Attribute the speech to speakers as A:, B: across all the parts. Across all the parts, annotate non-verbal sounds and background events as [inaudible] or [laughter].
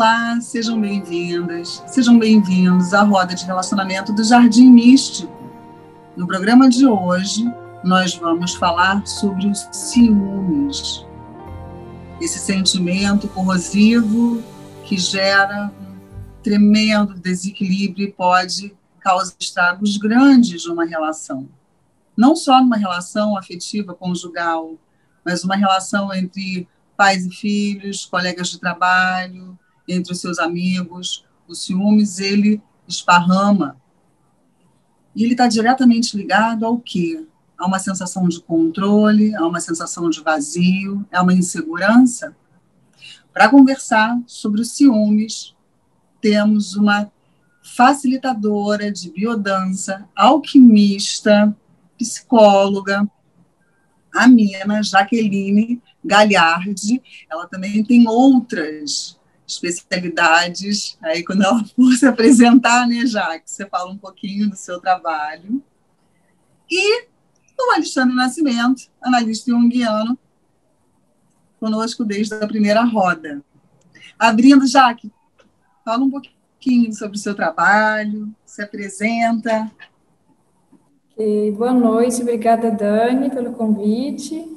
A: Olá, sejam bem-vindas, sejam bem-vindos à roda de relacionamento do Jardim Místico. No programa de hoje, nós vamos falar sobre os ciúmes. Esse sentimento corrosivo que gera um tremendo desequilíbrio e pode causar estragos grandes numa relação. Não só numa relação afetiva conjugal, mas uma relação entre pais e filhos, colegas de trabalho, entre os seus amigos. O ciúmes, ele esparrama. E ele está diretamente ligado ao quê? A uma sensação de controle, a uma sensação de vazio, a uma insegurança. Para conversar sobre os ciúmes, temos uma facilitadora de biodança, alquimista, psicóloga, a Mina Jaqueline Galhardi. Ela também tem outras especialidades. Aí, quando ela [laughs] for se apresentar, né, Jaque, você fala um pouquinho do seu trabalho. E o Alexandre Nascimento, analista junguiano, conosco desde a primeira roda. Abrindo, Jaque, fala um pouquinho sobre o seu trabalho, se apresenta.
B: Okay, boa noite, obrigada, Dani, pelo convite.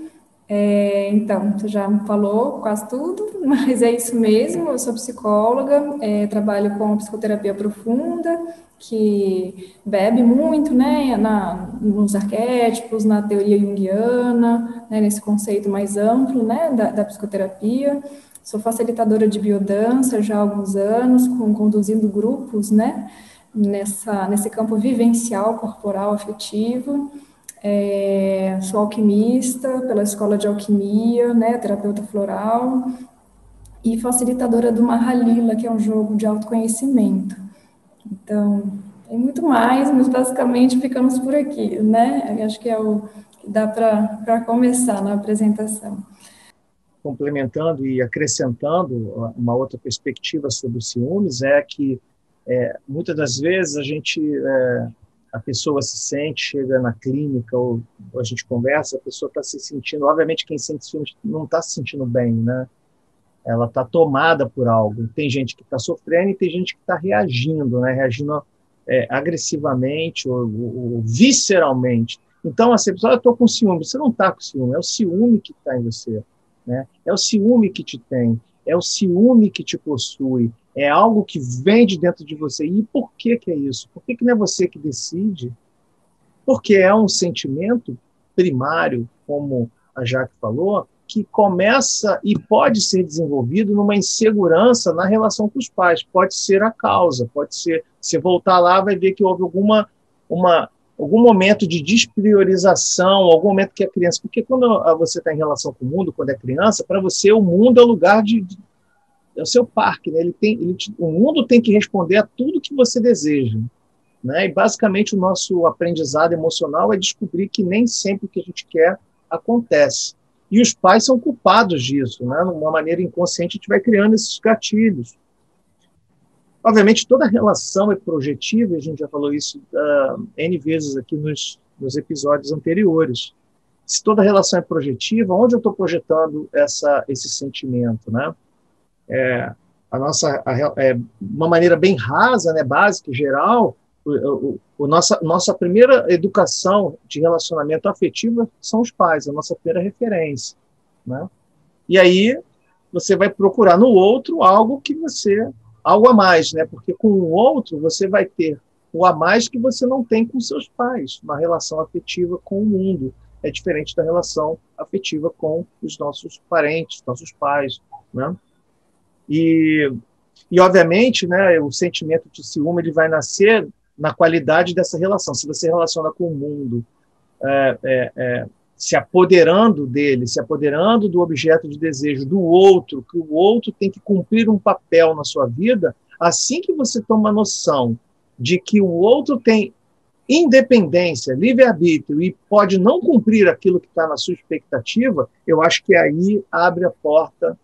B: É, então, você já falou quase tudo, [laughs] mas é isso mesmo. Eu sou psicóloga, é, trabalho com psicoterapia profunda, que bebe muito né, na, nos arquétipos, na teoria junguiana, né, nesse conceito mais amplo né, da, da, psicoterapia. Sou facilitadora de biodança já há alguns anos, com, conduzindo grupos né, nessa, nesse campo vivencial, corporal, afetivo. É, sou alquimista pela Escola de Alquimia, né, terapeuta floral, e facilitadora do Mahalila, que é um jogo de autoconhecimento. Então, tem muito mais, mas basicamente ficamos por aqui, né? Acho que é o que dá para começar na apresentação.
C: Complementando e acrescentando uma outra perspectiva sobre os ciúmes, é que é, muitas das vezes a gente é, a pessoa se sente, chega na clínica ou, ou a gente conversa, a pessoa está se sentindo, obviamente quem sente ciúmes não está se sentindo bem, né? Ela está tomada por algo. Tem gente que está sofrendo e tem gente que está reagindo, né? Reagindo é, agressivamente ou, ou, ou, visceralmente. Então, assim, pessoa, eu estou com ciúme. Você não está com ciúme, é o ciúme que está em você. Né? É o ciúme que te tem, é o ciúme que te possui, é algo que vem de dentro de você. E por que, que é isso? Por que, que não é você que decide? Porque é um sentimento primário, como a Jaque falou, que começa e pode ser desenvolvido numa insegurança na relação com os pais. Pode ser a causa, pode ser. Você voltar lá, vai ver que houve alguma uma, algum momento de despriorização, algum momento que a criança. Porque quando você está em relação com o mundo, quando é criança, para você o mundo é o lugar de, é o seu parque, né? Ele tem, ele, o mundo tem que responder a tudo que você deseja, né? E basicamente o nosso aprendizado emocional é descobrir que nem sempre o que a gente quer acontece. E os pais são culpados disso, né? De uma maneira inconsciente a gente vai criando esses gatilhos. Obviamente toda relação é projetiva, a gente já falou isso uh, n vezes aqui nos, nos episódios anteriores. Se toda relação é projetiva, onde eu estou projetando essa, esse sentimento, né? É, a nossa a, é, uma maneira bem rasa, né, básica, geral, o, o, o, nossa nossa primeira educação de relacionamento afetivo são os pais, a nossa primeira referência, né? E aí você vai procurar no outro algo que você algo a mais, né? Porque com o outro você vai ter o a mais que você não tem com seus pais, uma relação afetiva com o mundo é diferente da relação afetiva com os nossos parentes, nossos pais, né? E, e obviamente, né, o sentimento de ciúme ele vai nascer na qualidade dessa relação. Se você relaciona com o mundo, é, é, é, se apoderando dele, se apoderando do objeto de desejo do outro, que o outro tem que cumprir um papel na sua vida, assim que você toma noção de que o outro tem independência, livre-arbítrio e pode não cumprir aquilo que está na sua expectativa, eu acho que aí abre a porta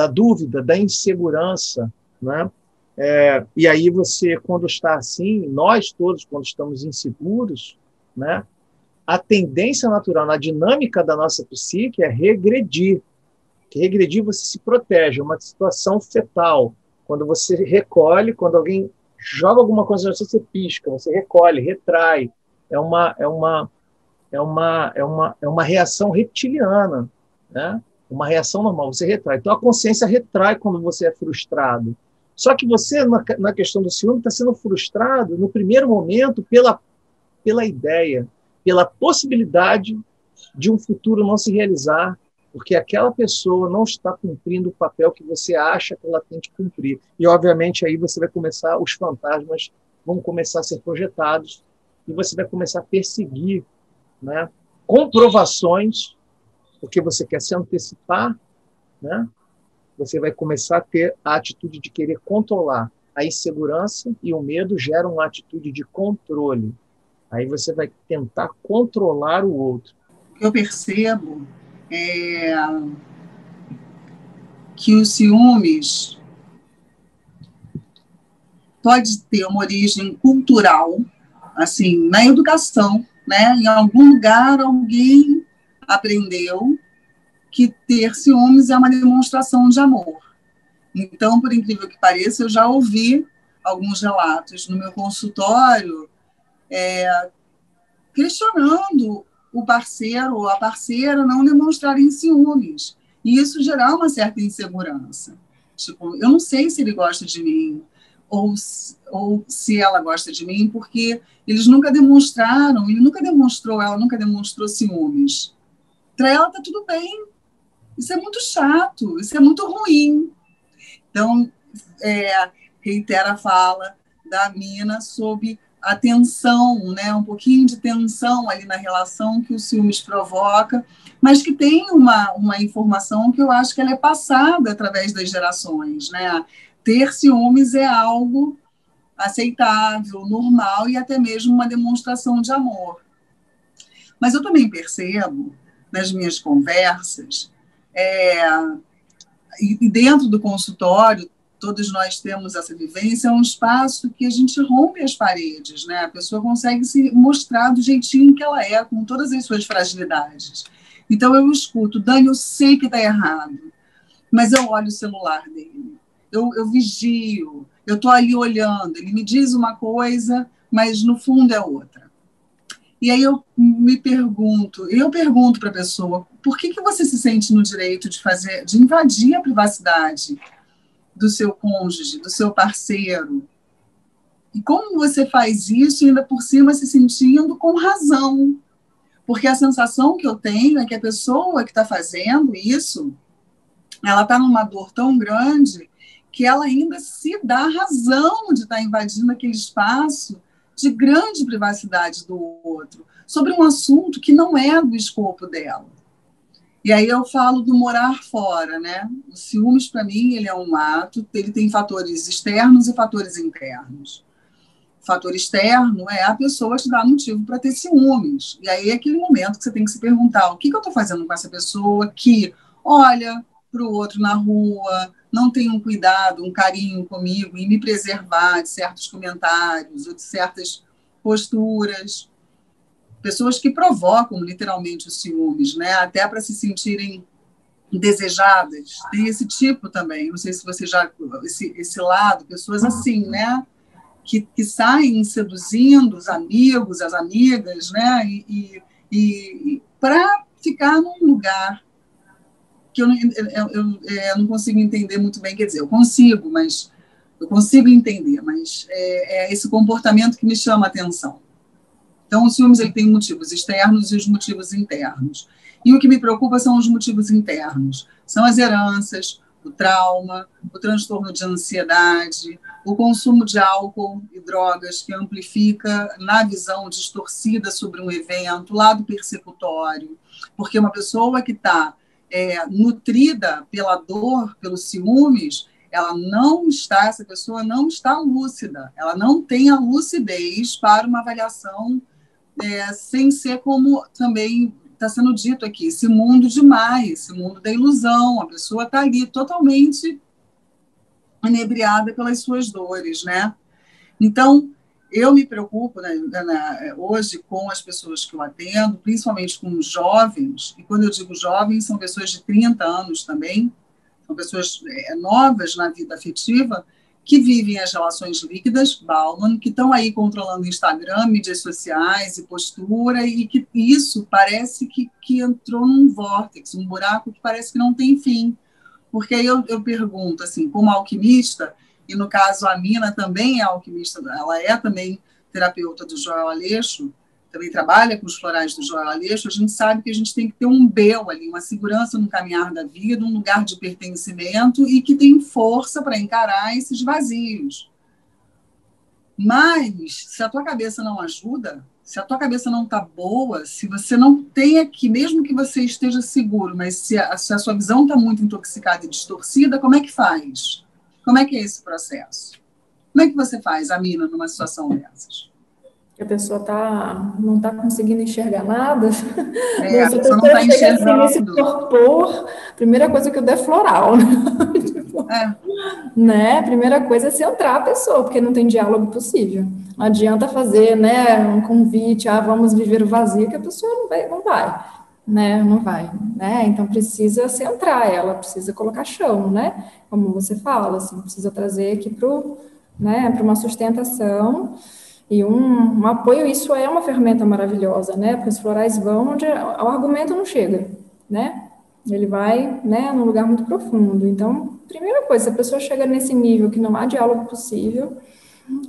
C: da dúvida, da insegurança, né? É, e aí você, quando está assim, nós todos, quando estamos inseguros, né? A tendência natural na dinâmica da nossa psique é regredir. Que regredir você se protege, é uma situação fetal, Quando você recolhe, quando alguém joga alguma coisa na você, você pisca, você recolhe, retrai. É uma, é uma, é uma, é uma, é uma reação reptiliana, né? Uma reação normal, você retrai. Então a consciência retrai quando você é frustrado. Só que você, na, na questão do ciúme, está sendo frustrado no primeiro momento pela, pela ideia, pela possibilidade de um futuro não se realizar, porque aquela pessoa não está cumprindo o papel que você acha que ela tem que cumprir. E, obviamente, aí você vai começar, os fantasmas vão começar a ser projetados e você vai começar a perseguir né, comprovações, porque você quer se antecipar, né, você vai começar a ter a atitude de querer controlar. A insegurança e o medo geram uma atitude de controle. Aí você vai tentar controlar o outro.
A: Eu percebo é, que os ciúmes pode ter uma origem cultural, assim, na educação, né? Em algum lugar alguém aprendeu que ter ciúmes é uma demonstração de amor. Então, por incrível que pareça, eu já ouvi alguns relatos no meu consultório é, questionando o parceiro ou a parceira não demonstrarem ciúmes. E isso gerar uma certa insegurança. Tipo, eu não sei se ele gosta de mim ou, ou se ela gosta de mim, porque eles nunca demonstraram, ele nunca demonstrou, ela nunca demonstrou ciúmes. Para ela tá tudo bem, isso é muito chato, isso é muito ruim. Então, é, reitera a fala da mina sobre a tensão, né, um pouquinho de tensão ali na relação que o ciúmes provoca, mas que tem uma, uma informação que eu acho que ela é passada através das gerações. Né? Ter ciúmes é algo aceitável, normal e até mesmo uma demonstração de amor. Mas eu também percebo nas minhas conversas é, e, dentro do consultório, todos nós temos essa vivência, é um espaço que a gente rompe as paredes, né? A pessoa consegue se mostrar do jeitinho que ela é, com todas as suas fragilidades. Então eu escuto, Dani, eu sei que está errado, mas eu olho o celular dele, eu, eu vigio, eu estou ali olhando, ele me diz uma coisa, mas no fundo é outra. E aí eu me pergunto, eu pergunto para a pessoa, por que, que você se sente no direito de fazer, de invadir a privacidade do seu cônjuge, do seu parceiro? E como você faz isso ainda por cima se sentindo com razão? Porque a sensação que eu tenho é que a pessoa que está fazendo isso, ela está numa dor tão grande que ela ainda se dá razão de estar tá invadindo aquele espaço de grande privacidade do outro, sobre um assunto que não é do escopo dela. E aí eu falo do morar fora, né? O ciúmes, para mim, ele é um ato, ele tem fatores externos e fatores internos. O fator externo é a pessoa te dar motivo para ter ciúmes. E aí é aquele momento que você tem que se perguntar: o que, que eu estou fazendo com essa pessoa que olha para o outro na rua, não tem um cuidado, um carinho comigo e me preservar de certos comentários ou de certas posturas. Pessoas que provocam literalmente os ciúmes, né? até para se sentirem desejadas. Tem esse tipo também, não sei se você já. Esse, esse lado, pessoas assim, né? Que, que saem seduzindo os amigos, as amigas, né? E, e, e para ficar num lugar que eu, eu, eu, eu, é, não consigo entender muito bem. Quer dizer, eu consigo, mas eu consigo entender, mas é, é esse comportamento que me chama a atenção. Então, os ciúmes ele tem motivos externos e os motivos internos. E o que me preocupa são os motivos internos. São as heranças, o trauma, o transtorno de ansiedade, o consumo de álcool e drogas que amplifica na visão distorcida sobre um evento, lado persecutório, porque uma pessoa que está é, nutrida pela dor, pelos ciúmes, ela não está, essa pessoa não está lúcida, ela não tem a lucidez para uma avaliação é, sem ser como também está sendo dito aqui, esse mundo demais, esse mundo da ilusão, a pessoa está ali totalmente inebriada pelas suas dores, né? Então, eu me preocupo né, né, hoje com as pessoas que eu atendo, principalmente com os jovens, e quando eu digo jovens, são pessoas de 30 anos também, são pessoas é, novas na vida afetiva, que vivem as relações líquidas, Bauman, que estão aí controlando Instagram, mídias sociais e postura, e que isso parece que, que entrou num vórtice, um buraco que parece que não tem fim. Porque aí eu, eu pergunto, assim, como alquimista, e no caso a Mina também é alquimista, ela é também terapeuta do Joel Aleixo, também trabalha com os florais do Joel Aleixo, a gente sabe que a gente tem que ter um bel ali, uma segurança no caminhar da vida, um lugar de pertencimento e que tem força para encarar esses vazios. Mas, se a tua cabeça não ajuda, se a tua cabeça não está boa, se você não tem aqui, mesmo que você esteja seguro, mas se a, se a sua visão está muito intoxicada e distorcida, como é que faz? Como é que é esse processo? Como é que você faz, Amina, numa situação dessas?
B: que a pessoa tá, não está conseguindo enxergar nada.
A: É, [laughs] a pessoa não está assim, enxergando.
B: Assim, nesse torpor, primeira coisa que eu der é floral. Né? [laughs] É. né? Primeira coisa é centrar a pessoa, porque não tem diálogo possível. Não adianta fazer né, um convite, ah, vamos viver o vazio, que a pessoa não vai, não vai. Né, não vai, né? Então precisa centrar ela, precisa colocar chão, né? Como você fala, assim, precisa trazer aqui para né, uma sustentação e um, um, apoio, isso é uma ferramenta maravilhosa, né? Porque os florais vão onde o argumento não chega, né? Ele vai, né, num lugar muito profundo. Então, primeira coisa, se a pessoa chega nesse nível que não há diálogo possível,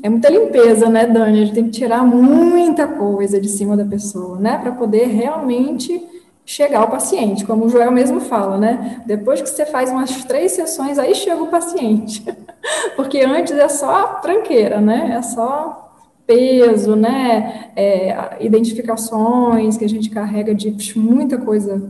B: é muita limpeza, né, Dani? A gente tem que tirar muita coisa de cima da pessoa, né, para poder realmente chegar ao paciente, como o Joel mesmo fala, né? Depois que você faz umas três sessões, aí chega o paciente. [laughs] Porque antes é só tranqueira, né? É só peso, né? É, identificações que a gente carrega de muita coisa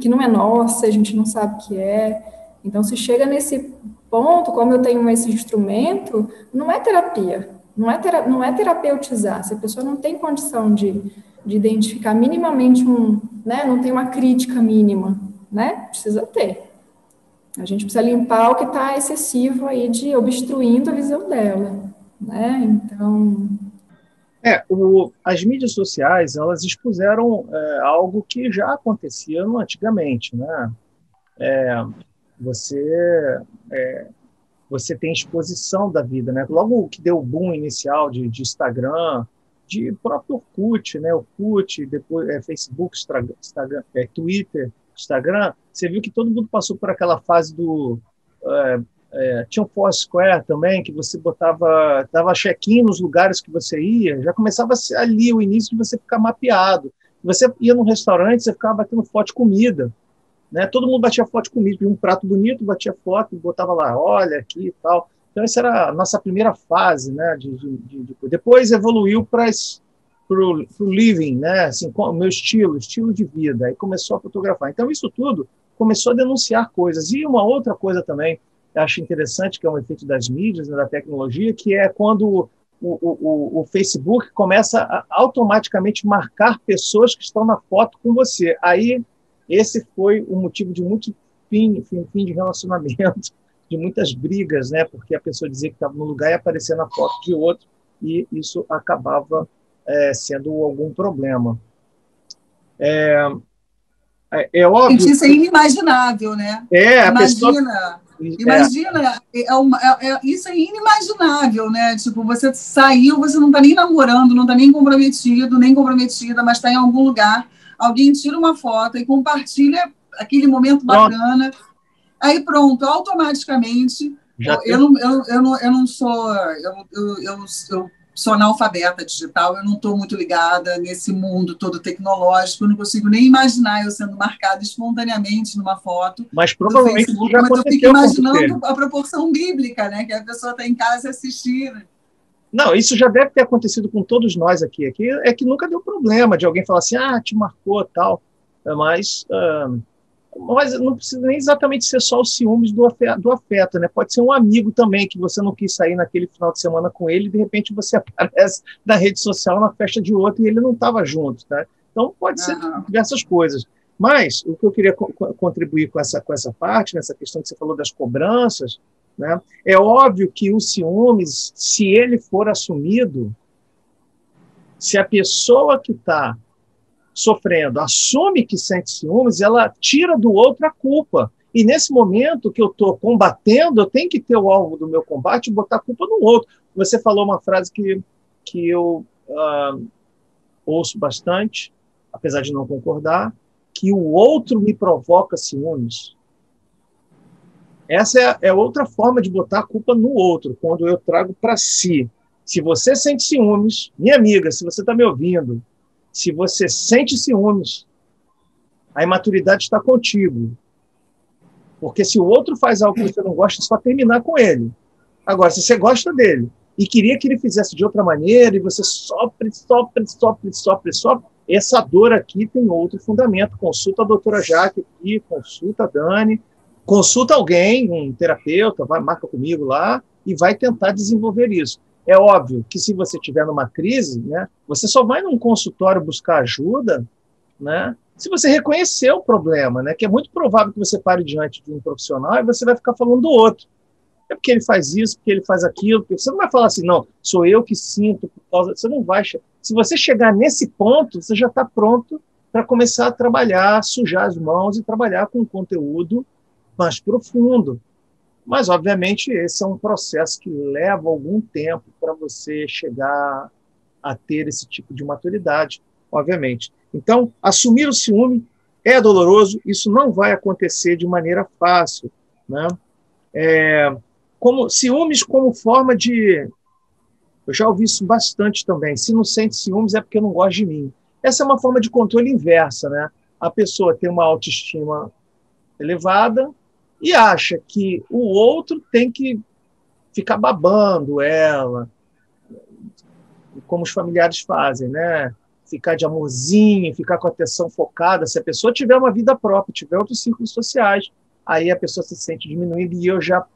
B: que não é nossa, a gente não sabe o que é. Então, se chega nesse ponto, como eu tenho esse instrumento, não é terapia, não é, tera não é terapeutizar. Se a pessoa não tem condição de, de identificar minimamente um, né? Não tem uma crítica mínima, né? Precisa ter. A gente precisa limpar o que está excessivo aí de obstruindo a visão dela, né? Então,
C: é, o, as mídias sociais elas expuseram é, algo que já acontecia antigamente, né? É, você é, você tem exposição da vida, né? Logo que deu o boom inicial de, de Instagram, de próprio Orkut, né? Orkut, depois é, Facebook, Instagram, é, Twitter, Instagram, você viu que todo mundo passou por aquela fase do é, é, tinha o Foursquare também, que você botava, dava check-in nos lugares que você ia, já começava ali o início de você ficar mapeado. Você ia num restaurante, você ficava batendo foto de comida. Né? Todo mundo batia foto de comida, um prato bonito, batia foto, botava lá, olha aqui e tal. Então, essa era a nossa primeira fase. Né, de, de, de depois evoluiu para o living, né, assim, o meu estilo, estilo de vida. Aí começou a fotografar. Então, isso tudo começou a denunciar coisas. E uma outra coisa também, acho interessante, que é um efeito das mídias, né, da tecnologia, que é quando o, o, o, Facebook começa a automaticamente marcar pessoas que estão na foto com você. Aí, esse foi o motivo de muito fim, fim, fim de relacionamento, de muitas brigas, né? Porque a pessoa dizia que estava no lugar e aparecia na foto de outro, e isso acabava é, sendo algum problema. É,
A: é, é óbvio. Gente, isso é inimaginável, né?
C: É,
A: Imagina. Pessoa Imagina, é. É uma, é, é, isso é inimaginável, né? Tipo, você saiu, você não está nem namorando, não está nem comprometido, nem comprometida, mas está em algum lugar. Alguém tira uma foto e compartilha aquele momento bacana. Pronto. Aí pronto, automaticamente. Eu, eu, não, eu, eu, não, eu não sou. Eu, eu, eu, eu sou analfabeta digital, eu não estou muito ligada nesse mundo todo tecnológico, eu não consigo nem imaginar eu sendo marcada espontaneamente numa foto.
C: Mas provavelmente Facebook,
A: já mas eu fico imaginando a proporção bíblica, né? Que a pessoa está em casa assistindo.
C: Não, isso já deve ter acontecido com todos nós aqui. Aqui é que nunca deu problema de alguém falar assim, ah, te marcou tal. Mas uh, mas não precisa nem exatamente ser só os ciúmes do afeto, do afeto, né? Pode ser um amigo também que você não quis sair naquele final de semana com ele e de repente você [laughs] aparece na rede social na festa de outro e ele não estava junto, tá? Então pode ser uhum. diversas coisas. Mas o que eu queria co contribuir com essa com essa parte, nessa questão que você falou das cobranças, né? É óbvio que o ciúmes, se ele for assumido, se a pessoa que está sofrendo assume que sente ciúmes, ela tira do outro a culpa. E nesse momento que eu estou combatendo, eu tenho que ter o alvo do meu combate e botar a culpa no outro. Você falou uma frase que, que eu uh, ouço bastante, apesar de não concordar, que o outro me provoca ciúmes. Essa é, é outra forma de botar a culpa no outro, quando eu trago para si. Se você sente ciúmes, minha amiga, se você está me ouvindo, se você sente ciúmes, a imaturidade está contigo. Porque se o outro faz algo que você não gosta, é só terminar com ele. Agora, se você gosta dele e queria que ele fizesse de outra maneira e você sofre, sofre, sofre, sofre, sofre, essa dor aqui tem outro fundamento. Consulta a doutora Jaque aqui, consulta a Dani, consulta alguém, um terapeuta, vai, marca comigo lá e vai tentar desenvolver isso. É óbvio que se você tiver numa crise, né, você só vai num consultório buscar ajuda, né, se você reconhecer o problema, né, que é muito provável que você pare diante de um profissional e você vai ficar falando do outro. É porque ele faz isso, porque ele faz aquilo, porque você não vai falar assim, não, sou eu que sinto por causa. Você não vai. Se você chegar nesse ponto, você já está pronto para começar a trabalhar, sujar as mãos e trabalhar com um conteúdo mais profundo. Mas, obviamente, esse é um processo que leva algum tempo para você chegar a ter esse tipo de maturidade, obviamente. Então, assumir o ciúme é doloroso, isso não vai acontecer de maneira fácil. Né? É, como Ciúmes como forma de. Eu já ouvi isso bastante também. Se não sente ciúmes é porque não gosta de mim. Essa é uma forma de controle inversa. Né? A pessoa tem uma autoestima elevada e acha que o outro tem que ficar babando ela, como os familiares fazem, né? ficar de amorzinho, ficar com atenção focada. Se a pessoa tiver uma vida própria, tiver outros círculos sociais, aí a pessoa se sente diminuída. E eu já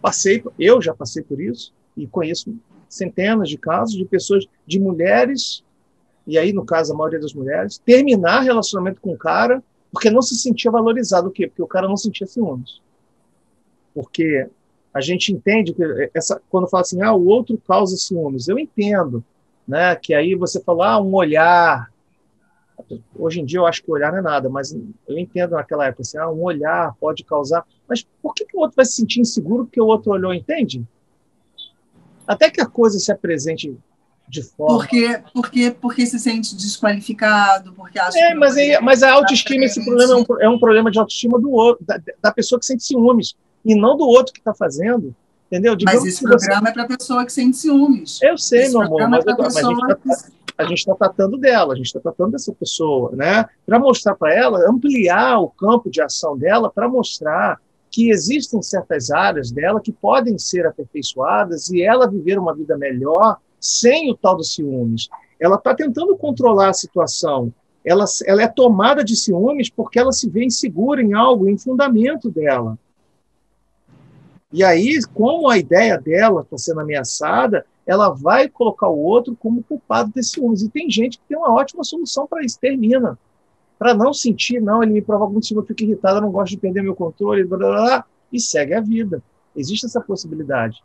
C: passei, eu já passei por isso e conheço centenas de casos de pessoas, de mulheres, e aí no caso a maioria das mulheres, terminar relacionamento com o cara porque não se sentia valorizado. O quê? Porque o cara não sentia ciúmes. Porque a gente entende que essa, quando fala assim, ah, o outro causa ciúmes, eu entendo né? Que aí você fala, ah, um olhar. Hoje em dia eu acho que olhar não é nada, mas eu entendo naquela época assim, ah, um olhar pode causar. Mas por que, que o outro vai se sentir inseguro porque o outro olhou, entende? Até que a coisa se apresente de forma.
A: Porque, porque, porque se sente desqualificado, porque acha
C: é, mas, aí, mas a autoestima, esse problema é um, é um problema de autoestima do outro, da, da pessoa que sente ciúmes, e não do outro que está fazendo. Entendeu?
A: Digamos mas esse programa você... é para a pessoa que sente ciúmes.
C: Eu sei, esse meu amor, é mas, é mas a gente está tá tratando dela, a gente está tratando dessa pessoa, né? Para mostrar para ela, ampliar o campo de ação dela, para mostrar que existem certas áreas dela que podem ser aperfeiçoadas e ela viver uma vida melhor sem o tal dos ciúmes. Ela está tentando controlar a situação. Ela, ela é tomada de ciúmes porque ela se vê insegura em algo, em fundamento dela. E aí, como a ideia dela está sendo ameaçada, ela vai colocar o outro como culpado desse ciúmes. E tem gente que tem uma ótima solução para isso, termina. Para não sentir, não, ele me provoca muito ciúme, eu fico irritado, eu não gosto de perder meu controle, blá, blá, blá, e segue a vida. Existe essa possibilidade.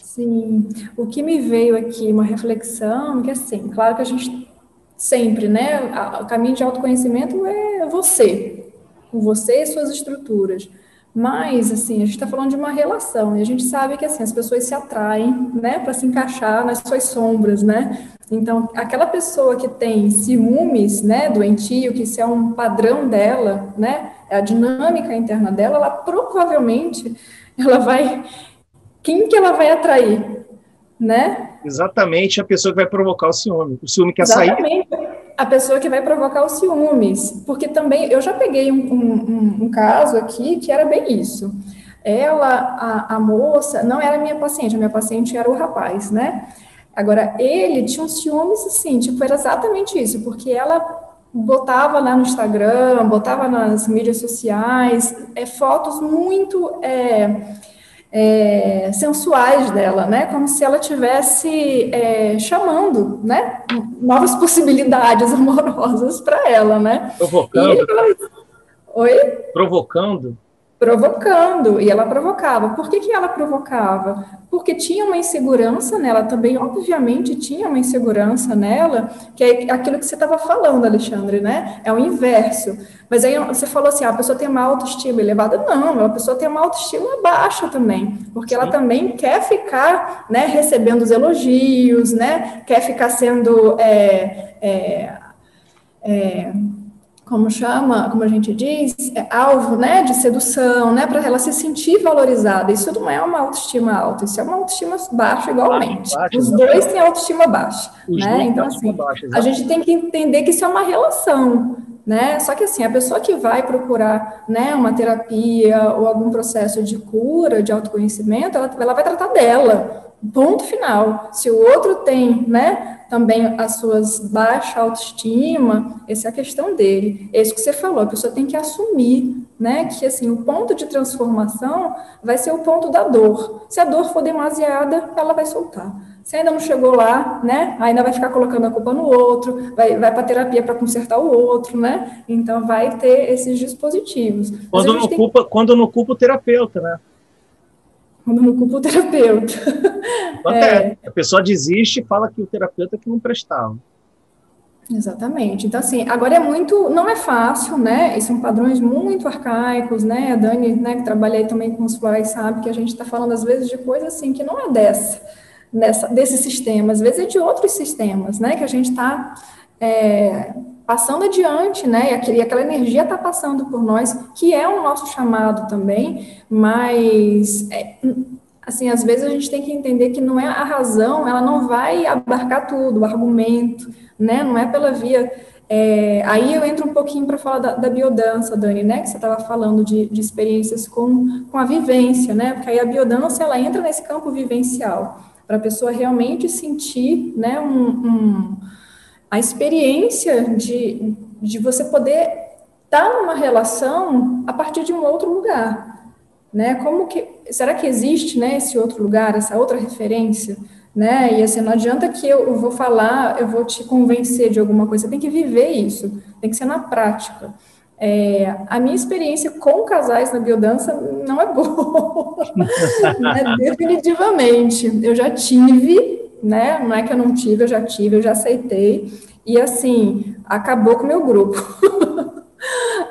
B: Sim, o que me veio aqui, uma reflexão, que assim, claro que a gente sempre, né, o caminho de autoconhecimento é você, com você e suas estruturas. Mas, assim, a gente está falando de uma relação, e a gente sabe que, assim, as pessoas se atraem, né, para se encaixar nas suas sombras, né? Então, aquela pessoa que tem ciúmes, né, doentio, que isso é um padrão dela, né, é a dinâmica interna dela, ela provavelmente, ela vai, quem que ela vai atrair, né?
C: Exatamente a pessoa que vai provocar o ciúme. O ciúme quer Exatamente. sair
B: a pessoa que vai provocar os ciúmes, porque também eu já peguei um, um, um caso aqui que era bem isso. Ela, a, a, moça, não era minha paciente, a minha paciente era o rapaz, né? Agora, ele tinha um ciúmes assim, tipo, era exatamente isso, porque ela botava lá no Instagram, botava nas mídias sociais, é, fotos muito. É, é, sensuais dela, né? Como se ela tivesse é, chamando, né? Novas possibilidades [laughs] amorosas para ela, né?
C: Provocando.
B: Oi.
C: Provocando.
B: Provocando, e ela provocava. Por que, que ela provocava? Porque tinha uma insegurança nela também, obviamente tinha uma insegurança nela, que é aquilo que você estava falando, Alexandre, né? É o inverso. Mas aí você falou assim, ah, a pessoa tem uma autoestima elevada. Não, a pessoa tem uma autoestima baixa também, porque Sim. ela também quer ficar, né, recebendo os elogios, né? Quer ficar sendo... É, é, é, como chama, como a gente diz, é alvo, né, de sedução, né, para ela se sentir valorizada. Isso não é uma autoestima alta, isso é uma autoestima baixa igualmente. Baixa, Os dois têm autoestima baixa, Os né? Então assim, baixa, a gente tem que entender que isso é uma relação, né? Só que assim, a pessoa que vai procurar, né, uma terapia ou algum processo de cura, de autoconhecimento, ela, ela vai tratar dela. Ponto final. Se o outro tem, né, também as suas baixa autoestima, essa é a questão dele. É isso que você falou, a pessoa tem que assumir, né, que assim, o ponto de transformação vai ser o ponto da dor. Se a dor for demasiada, ela vai soltar. Se ainda não chegou lá, né, ainda vai ficar colocando a culpa no outro, vai, vai para terapia para consertar o outro, né? Então vai ter esses dispositivos.
C: Quando não, culpa, quando não culpa o terapeuta, né?
B: quando não culpa o terapeuta. [laughs]
C: É. A pessoa desiste e fala que o terapeuta que não prestava.
B: Exatamente. Então, assim, agora é muito, não é fácil, né? E são padrões muito arcaicos, né? A Dani, né, que trabalha aí também com os florais, sabe que a gente está falando, às vezes, de coisas assim que não é dessa, dessa, desse sistema, às vezes é de outros sistemas, né? Que a gente está é, passando adiante, né? E aquela energia está passando por nós, que é o nosso chamado também, mas é, assim, às vezes a gente tem que entender que não é a razão, ela não vai abarcar tudo, o argumento, né? Não é pela via. É, aí eu entro um pouquinho para falar da, da, biodança, Dani, né? Que você estava falando de, de, experiências com, com a vivência, né? Porque aí a biodança ela entra nesse campo vivencial, para a pessoa realmente sentir, né? um, um a experiência de, de você poder estar tá numa relação a partir de um outro lugar, né? Como que será que existe, né, esse outro lugar, essa outra referência, né? E assim não adianta que eu vou falar, eu vou te convencer de alguma coisa, tem que viver isso, tem que ser na prática. É, a minha experiência com casais na biodança não é boa, [laughs] né? definitivamente. Eu já tive né? Não é que eu não tive, eu já tive, eu já aceitei. E assim, acabou com o meu grupo. [laughs]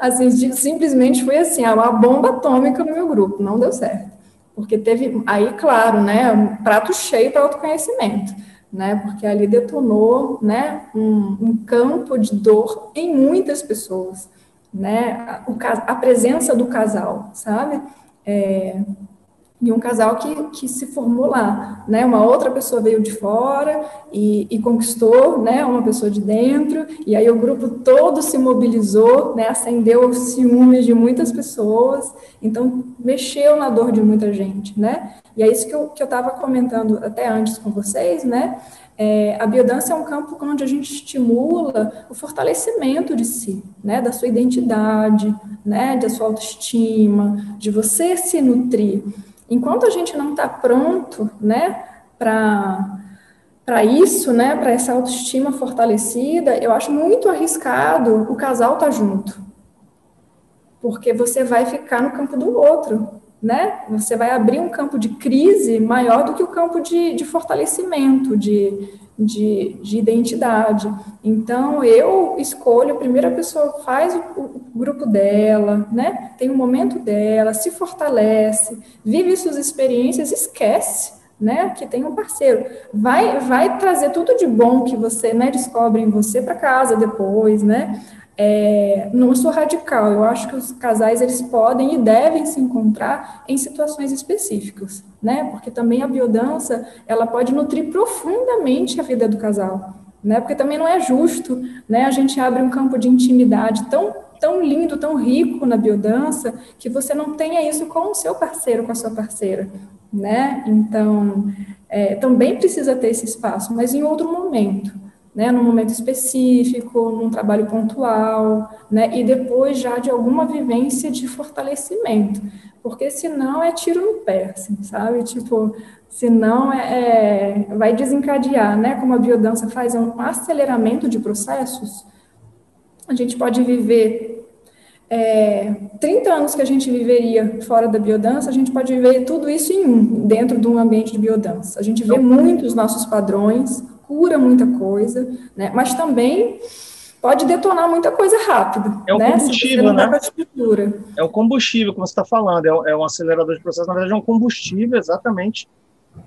B: assim, simplesmente foi assim, uma bomba atômica no meu grupo, não deu certo. Porque teve, aí, claro, né, um prato cheio para autoconhecimento, né, porque ali detonou, né, um, um campo de dor em muitas pessoas, né, a, a presença do casal, sabe? É, e um casal que, que se formou lá, né? Uma outra pessoa veio de fora e, e, conquistou, né? Uma pessoa de dentro, e aí o grupo todo se mobilizou, né? Acendeu os ciúmes de muitas pessoas, então mexeu na dor de muita gente, né? E é isso que eu que eu estava comentando até antes com vocês, né? É, a biodança é um campo onde a gente estimula o fortalecimento de si, né? Da sua identidade, né? Da sua autoestima, de você se nutrir. Enquanto a gente não está pronto, né, para para isso, né, para essa autoestima fortalecida, eu acho muito arriscado o casal estar tá junto. Porque você vai ficar no campo do outro, né? Você vai abrir um campo de crise maior do que o campo de, de fortalecimento, de, de, de, identidade. Então, eu escolho, a primeira pessoa faz o, o, grupo dela, né? Tem o momento dela, se fortalece, vive suas experiências, esquece, né? Que tem um parceiro. Vai, vai trazer tudo de bom que você né, descobre em você para casa depois, né? É, não sou radical, eu acho que os casais eles podem e devem se encontrar em situações específicas, né? Porque também a biodança ela pode nutrir profundamente a vida do casal, né? Porque também não é justo, né? A gente abre um campo de intimidade tão tão lindo, tão rico na biodança que você não tenha isso com o seu parceiro, com a sua parceira, né? Então é, também precisa ter esse espaço, mas em outro momento né, num momento específico, num trabalho pontual, né, e depois já de alguma vivência de fortalecimento, porque senão é tiro no pé, assim, sabe? Tipo, senão é, é, vai desencadear, né? Como a biodança faz um aceleramento de processos, a gente pode viver é, 30 anos que a gente viveria fora da biodança, a gente pode viver tudo isso em um, dentro de um ambiente de biodança. A gente vê muitos nossos padrões, cura muita coisa, né? mas também pode detonar muita coisa rápido.
C: É um
B: né?
C: combustível, né? É um combustível, como você está falando, é um, é um, acelerador de processo, na verdade é um combustível, exatamente,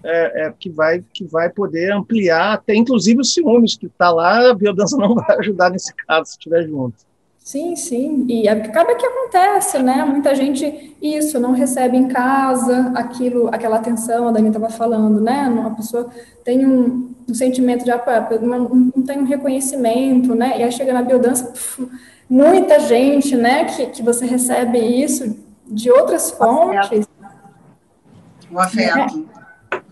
C: é, é, que, vai, que vai poder ampliar até, inclusive, os ciúmes, que está lá, a biodança não [laughs] vai ajudar nesse caso, se estiver junto.
B: Sim, sim. E acaba que acontece, né? Muita gente, isso, não recebe em casa aquilo, aquela atenção, a Dani estava falando, né? Uma pessoa tem um, um sentimento de apoio, não, não tem um reconhecimento, né? E aí chega na biodança, puf, muita gente, né, que, que você recebe isso de outras fontes.
A: O afeto. Né?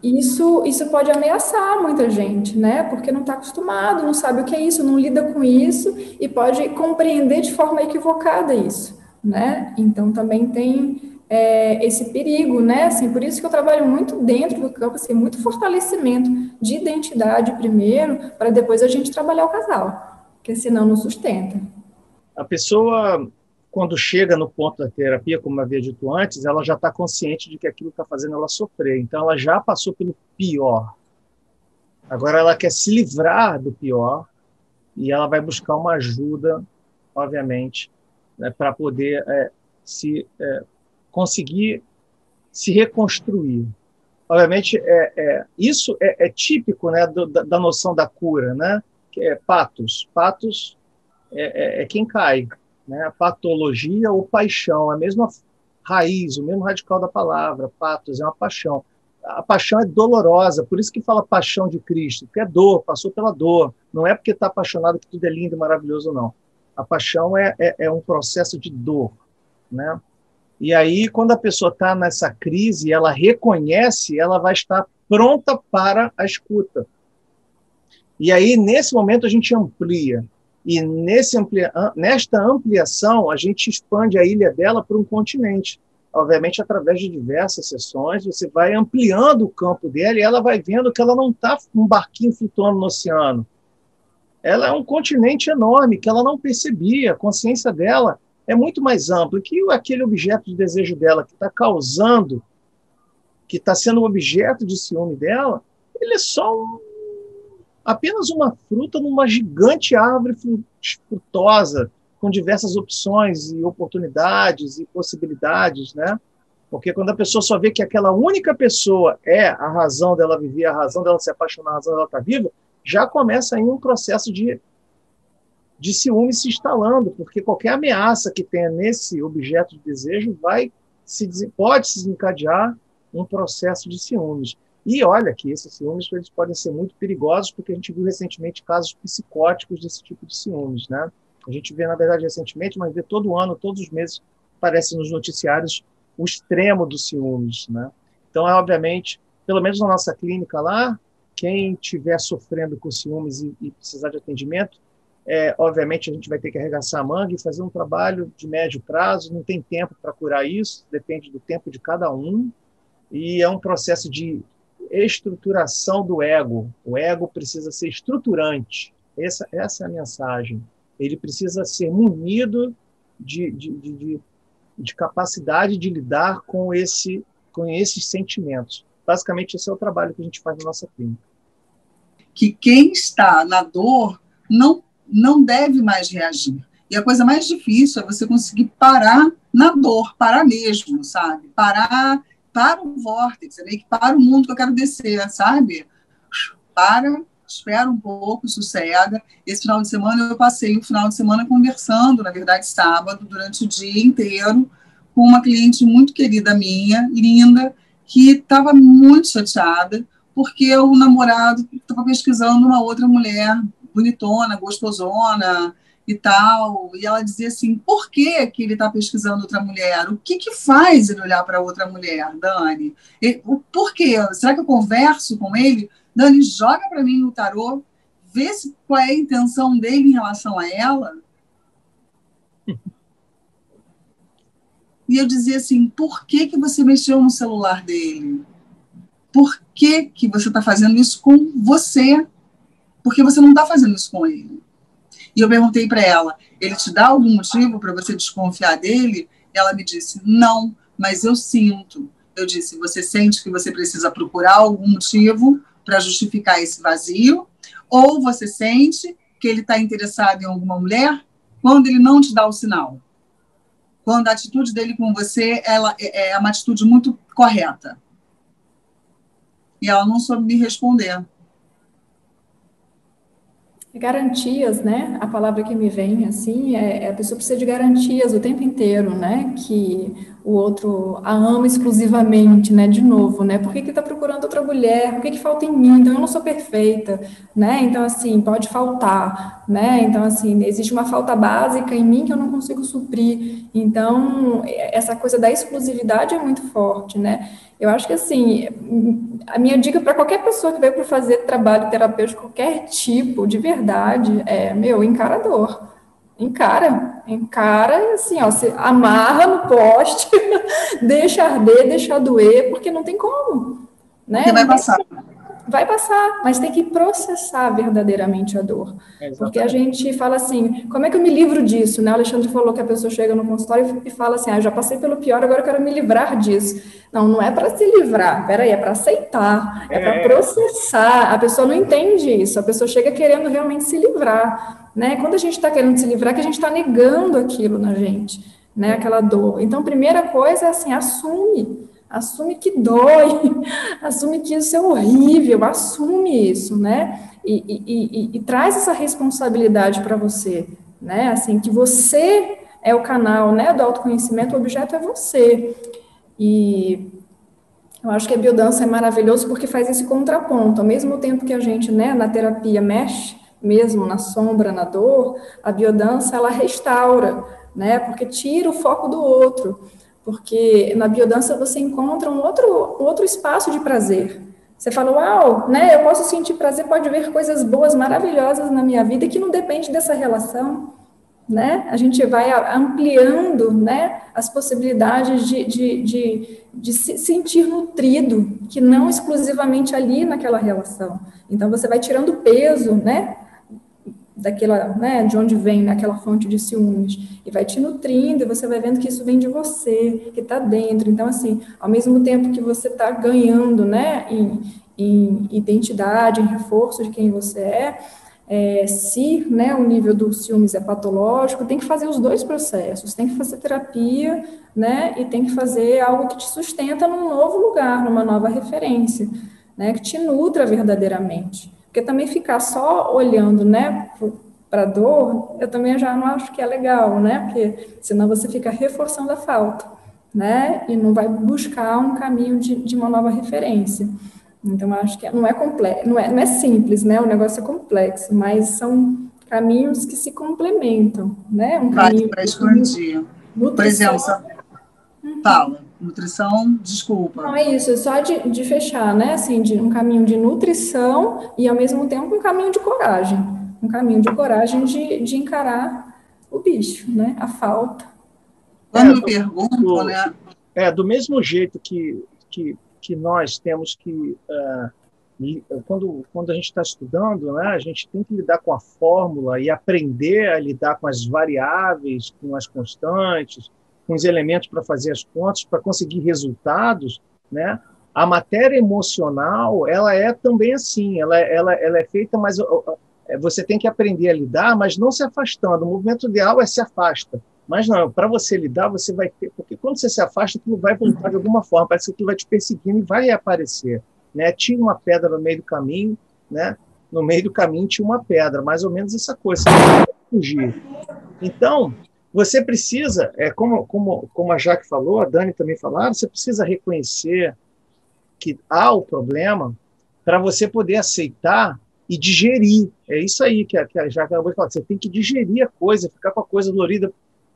B: isso, isso pode ameaçar muita gente, né? Porque não está acostumado, não sabe o que é isso, não lida com isso e pode compreender de forma equivocada isso, né? Então também tem é, esse perigo, né? Assim, por isso que eu trabalho muito dentro do campo, assim, muito fortalecimento de identidade primeiro, para depois a gente trabalhar o casal, porque senão não sustenta.
C: A pessoa quando chega no ponto da terapia, como eu havia dito antes, ela já está consciente de que aquilo está fazendo ela sofrer. Então, ela já passou pelo pior. Agora, ela quer se livrar do pior e ela vai buscar uma ajuda, obviamente, né, para poder é, se é, conseguir se reconstruir. Obviamente, é, é isso é, é, típico né, do, da, da, noção da cura, né? Que é patos. Patos é, é, é quem cai né? Patologia ou paixão, a mesma raiz, o mesmo radical da palavra, patos, é uma paixão. A paixão é dolorosa, por isso que fala paixão de Cristo, porque é dor, passou pela dor. Não é porque está apaixonado que tudo é lindo e maravilhoso, não. A paixão é, é, é um processo de dor, né? E aí, quando a pessoa está nessa crise, ela reconhece, ela vai estar pronta para a escuta. E aí, nesse momento, a gente amplia. E nesse amplia, nesta ampliação, a gente expande a ilha dela para um continente. Obviamente, através de diversas sessões, você vai ampliando o campo dela e ela vai vendo que ela não está um barquinho flutuando no oceano. Ela é um continente enorme que ela não percebia. A consciência dela é muito mais ampla que aquele objeto de desejo dela que está causando, que está sendo objeto de ciúme dela. Ele é só um apenas uma fruta numa gigante árvore frutosa, com diversas opções e oportunidades e possibilidades, né? Porque quando a pessoa só vê que aquela única pessoa é a razão dela viver, a razão dela se apaixonar, a razão dela estar tá viva, já começa aí um processo de, de ciúme se instalando, porque qualquer ameaça que tenha nesse objeto de desejo vai se pode se desencadear um processo de ciúmes. E olha que esses ciúmes eles podem ser muito perigosos, porque a gente viu recentemente casos psicóticos desse tipo de ciúmes, né? A gente vê, na verdade, recentemente, mas vê todo ano, todos os meses, aparece nos noticiários o extremo dos ciúmes, né? Então, é obviamente, pelo menos na nossa clínica lá, quem estiver sofrendo com ciúmes e, e precisar de atendimento, é, obviamente a gente vai ter que arregaçar a manga e fazer um trabalho de médio prazo, não tem tempo para curar isso, depende do tempo de cada um, e é um processo de estruturação do ego. O ego precisa ser estruturante. Essa, essa é a mensagem. Ele precisa ser munido de, de, de, de capacidade de lidar com, esse, com esses sentimentos. Basicamente, esse é o trabalho que a gente faz na nossa clínica.
A: Que quem está na dor não, não deve mais reagir. E a coisa mais difícil é você conseguir parar na dor, parar mesmo, sabe? Parar para o vórtice, é meio que para o mundo que eu quero descer, sabe? Para, espera um pouco, sossega. Esse final de semana eu passei o final de semana conversando, na verdade, sábado, durante o dia inteiro, com uma cliente muito querida minha, linda, que estava muito chateada, porque o namorado estava pesquisando uma outra mulher bonitona, gostosona, e tal. E ela dizia assim: por que, que ele está pesquisando outra mulher? O que, que faz ele olhar para outra mulher, Dani? O, por quê? Será que eu converso com ele? Dani, joga para mim no tarô, vê se, qual é a intenção dele em relação a ela. E eu dizia assim: por que, que você mexeu no celular dele? Por que, que você está fazendo isso com você? Porque você não está fazendo isso com ele. E eu perguntei para ela: ele te dá algum motivo para você desconfiar dele? Ela me disse: não, mas eu sinto. Eu disse: você sente que você precisa procurar algum motivo para justificar esse vazio? Ou você sente que ele está interessado em alguma mulher quando ele não te dá o sinal? Quando a atitude dele com você ela é, é uma atitude muito correta. E ela não soube me responder.
B: Garantias, né? A palavra que me vem, assim, é, é, a pessoa precisa de garantias o tempo inteiro, né? Que o outro a ama exclusivamente, né? De novo, né? Por que que tá procurando mulher? Por que que falta em mim? Então, eu não sou perfeita, né? Então, assim, pode faltar, né? Então, assim, existe uma falta básica em mim que eu não consigo suprir. Então, essa coisa da exclusividade é muito forte, né? Eu acho que, assim, a minha dica para qualquer pessoa que veio para fazer trabalho terapêutico, qualquer tipo, de verdade, é, meu, encara a dor. Encara, encara, assim, ó, se amarra no poste, [laughs] deixa arder, deixa doer, porque não tem como, né?
A: Porque vai passar
B: vai passar, mas tem que processar verdadeiramente a dor. É porque a gente fala assim, como é que eu me livro disso? Né? O Alexandre falou que a pessoa chega no consultório e fala assim, ah, já passei pelo pior, agora eu quero me livrar disso. Não, não é para se livrar, peraí, é para aceitar, é, é para processar. A pessoa não entende isso, a pessoa chega querendo realmente se livrar. Né? Quando a gente está querendo se livrar, é que a gente está negando aquilo na gente, né? aquela dor. Então, primeira coisa é assim, assume assume que dói, [laughs] assume que isso é horrível, assume isso, né? E, e, e, e traz essa responsabilidade para você, né? Assim, que você é o canal, né, do autoconhecimento, o objeto é você. E eu acho que a biodança é maravilhoso porque faz esse contraponto. Ao mesmo tempo que a gente, né, na terapia mexe, mesmo na sombra, na dor, a biodança ela restaura, né? Porque tira o foco do outro porque na biodança você encontra um outro, outro espaço de prazer. Você fala, uau, né, eu posso sentir prazer, pode ver coisas boas, maravilhosas na minha vida que não depende dessa relação, né? A gente vai ampliando, né, as possibilidades de, de, de, de se sentir nutrido, que não exclusivamente ali naquela relação. Então, você vai tirando peso, né, daquela, né, de onde vem aquela fonte de ciúmes, e vai te nutrindo, e você vai vendo que isso vem de você, que está dentro. Então, assim, ao mesmo tempo que você está ganhando, né, em, em, identidade, em reforço de quem você é, é, se né, o nível do ciúmes é patológico, tem que fazer os dois processos, tem que fazer terapia, né, e tem que fazer algo que te sustenta num novo lugar, numa nova referência, né, que te nutra verdadeiramente. Porque também ficar só olhando, né, para a dor, eu também já não acho que é legal, né? Porque senão você fica reforçando a falta, né? E não vai buscar um caminho de, de uma nova referência. Então, acho que não é complexo, não é, não é simples, né? O negócio é complexo, mas são caminhos que se complementam, né?
A: Um caminho para expandir. Por exemplo, uhum. Nutrição, desculpa.
B: Não, é isso, só de, de fechar, né? Assim, de um caminho de nutrição e, ao mesmo tempo, um caminho de coragem. Um caminho de coragem de, de encarar o bicho, né? A falta.
A: Quando é, me perguntam, né?
C: É, do mesmo jeito que, que, que nós temos que. Uh, quando, quando a gente está estudando, né, a gente tem que lidar com a fórmula e aprender a lidar com as variáveis, com as constantes, com os elementos para fazer as contas, para conseguir resultados, né? A matéria emocional, ela é também assim, ela, ela, ela é feita, mas é, você tem que aprender a lidar, mas não se afastando. O movimento ideal é se afasta. Mas não, para você lidar, você vai ter, porque quando você se afasta, aquilo vai voltar de alguma forma, parece que aquilo vai te perseguindo e vai aparecer. Né? Tinha uma pedra no meio do caminho, né? no meio do caminho tinha uma pedra, mais ou menos essa coisa, você fugir. Então, você precisa, é como, como, como a Jaque falou, a Dani também falaram, você precisa reconhecer que há o problema para você poder aceitar e digerir. É isso aí que a, que a Jaque acabou de falar. Você tem que digerir a coisa, ficar com a coisa dolorida.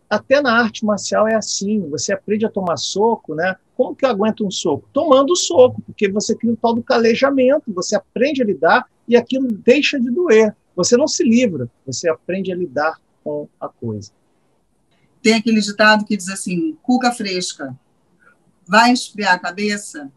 C: Até na arte marcial é assim. Você aprende a tomar soco, né? Como que eu aguento um soco? Tomando soco, porque você cria o tal do calejamento. Você aprende a lidar e aquilo deixa de doer. Você não se livra, você aprende a lidar com a coisa.
A: Tem aquele ditado que diz assim: cuca fresca, vai esfriar a cabeça?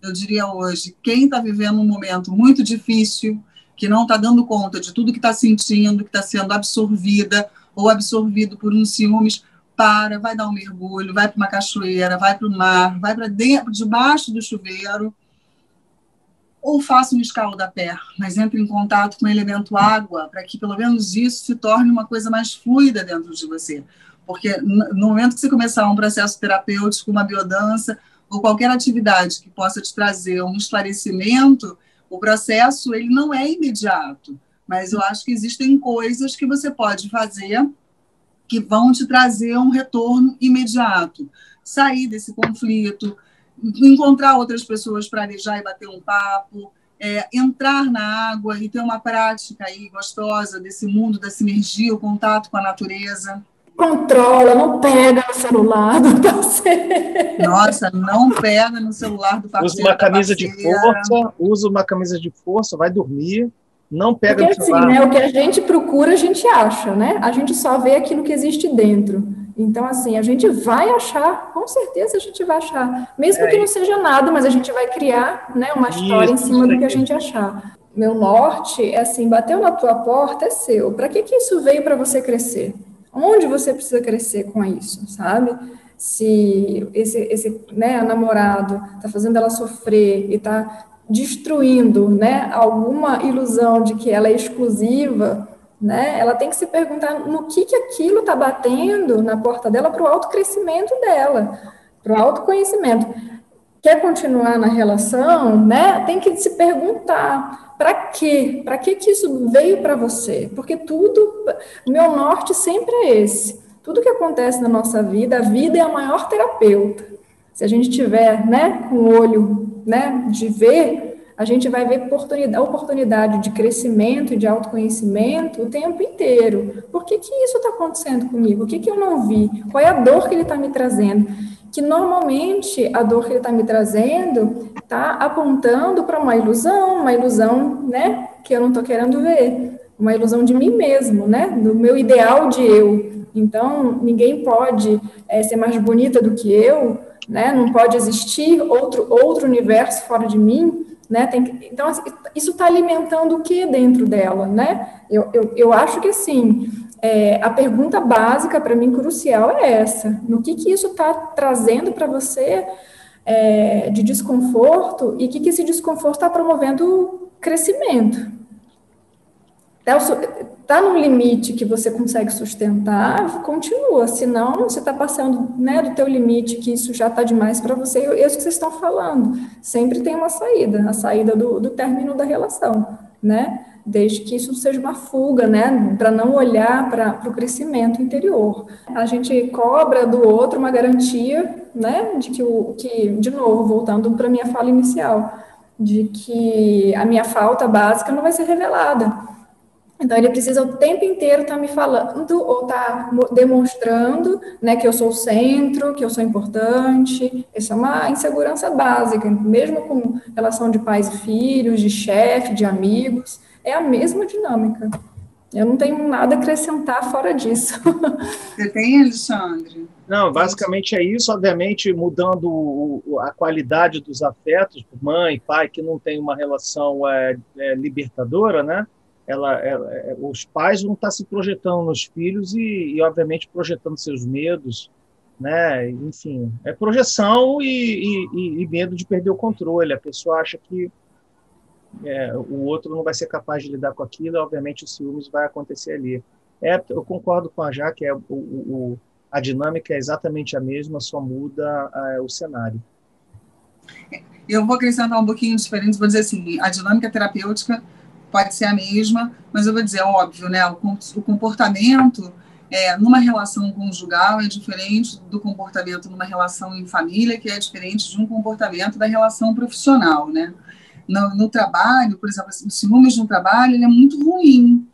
A: Eu diria hoje: quem está vivendo um momento muito difícil, que não está dando conta de tudo que está sentindo, que está sendo absorvida ou absorvido por um ciúmes, para, vai dar um mergulho, vai para uma cachoeira, vai para o mar, vai para dentro, debaixo do chuveiro, ou faça um escalda-pé, mas entre em contato com o elemento água, para que pelo menos isso se torne uma coisa mais fluida dentro de você. Porque no momento que você começar um processo terapêutico, uma biodança, ou qualquer atividade que possa te trazer um esclarecimento, o processo ele não é imediato, mas eu acho que existem coisas que você pode fazer que vão te trazer um retorno imediato. Sair desse conflito, encontrar outras pessoas para arejar e bater um papo, é, entrar na água e ter uma prática aí gostosa desse mundo da sinergia, o contato com a natureza.
B: Controla, não pega no celular do parceiro.
A: Nossa, não pega no celular do parceiro.
C: Usa uma camisa de força, usa uma camisa de força, vai dormir, não pega
B: Porque, no celular. Assim, né, o que a gente procura, a gente acha, né? A gente só vê aquilo que existe dentro. Então, assim, a gente vai achar, com certeza a gente vai achar, mesmo é, que não seja nada, mas a gente vai criar né, uma história isso, em cima do que a gente achar. Meu norte é assim: bateu na tua porta, é seu. Para que, que isso veio para você crescer? Onde você precisa crescer com isso, sabe? Se esse, esse né, namorado está fazendo ela sofrer e está destruindo né, alguma ilusão de que ela é exclusiva, né? Ela tem que se perguntar no que, que aquilo está batendo na porta dela para o autocrescimento dela, para o autoconhecimento. Quer continuar na relação, né? Tem que se perguntar para quê? Para que que isso veio para você? Porque tudo, meu norte sempre é esse. Tudo que acontece na nossa vida, a vida é a maior terapeuta. Se a gente tiver, né, com olho, né, de ver a gente vai ver oportunidade, oportunidade de crescimento e de autoconhecimento o tempo inteiro. Por que, que isso está acontecendo comigo? O que, que eu não vi? Qual é a dor que ele está me trazendo? Que normalmente a dor que ele está me trazendo está apontando para uma ilusão, uma ilusão né, que eu não estou querendo ver, uma ilusão de mim mesmo, né, do meu ideal de eu. Então, ninguém pode é, ser mais bonita do que eu, né? Não pode existir outro outro universo fora de mim né? Que, então, assim, isso está alimentando o que dentro dela, né? Eu, eu, eu acho que, assim, é, a pergunta básica, para mim, crucial é essa. No que, que isso está trazendo para você é, de desconforto e que, que esse desconforto está promovendo crescimento? Está no limite que você consegue sustentar, continua. Senão, você está passando né, do teu limite, que isso já está demais para você. É isso que vocês estão falando. Sempre tem uma saída, a saída do, do término da relação, né? Desde que isso seja uma fuga, né? Para não olhar para o crescimento interior. A gente cobra do outro uma garantia, né? De que, o, que de novo, voltando para minha fala inicial, de que a minha falta básica não vai ser revelada então, ele precisa o tempo inteiro estar tá me falando ou estar tá demonstrando né, que eu sou o centro, que eu sou importante. Isso é uma insegurança básica, mesmo com relação de pais e filhos, de chefe, de amigos. É a mesma dinâmica. Eu não tenho nada a acrescentar fora disso. [laughs]
A: Você tem, Alexandre?
C: Não, basicamente é isso, obviamente mudando a qualidade dos afetos, mãe, pai, que não tem uma relação é, é, libertadora, né? ela, ela, é, os pais vão estar se projetando nos filhos e, e, obviamente, projetando seus medos, né? Enfim, é projeção e, e, e, medo de perder o controle. A pessoa acha que é, o outro não vai ser capaz de lidar com aquilo, obviamente, o ciúmes vai acontecer ali. É, eu concordo com a Jaque, é, o, o, a dinâmica é exatamente a mesma, só muda é, o cenário.
A: Eu vou acrescentar um pouquinho diferente, vou dizer assim, a dinâmica terapêutica pode ser a mesma, mas eu vou dizer, óbvio, né, o comportamento é, numa relação conjugal é diferente do comportamento numa relação em família, que é diferente de um comportamento da relação profissional, né? No, no trabalho, por exemplo, o ciúmes no trabalho ele é muito ruim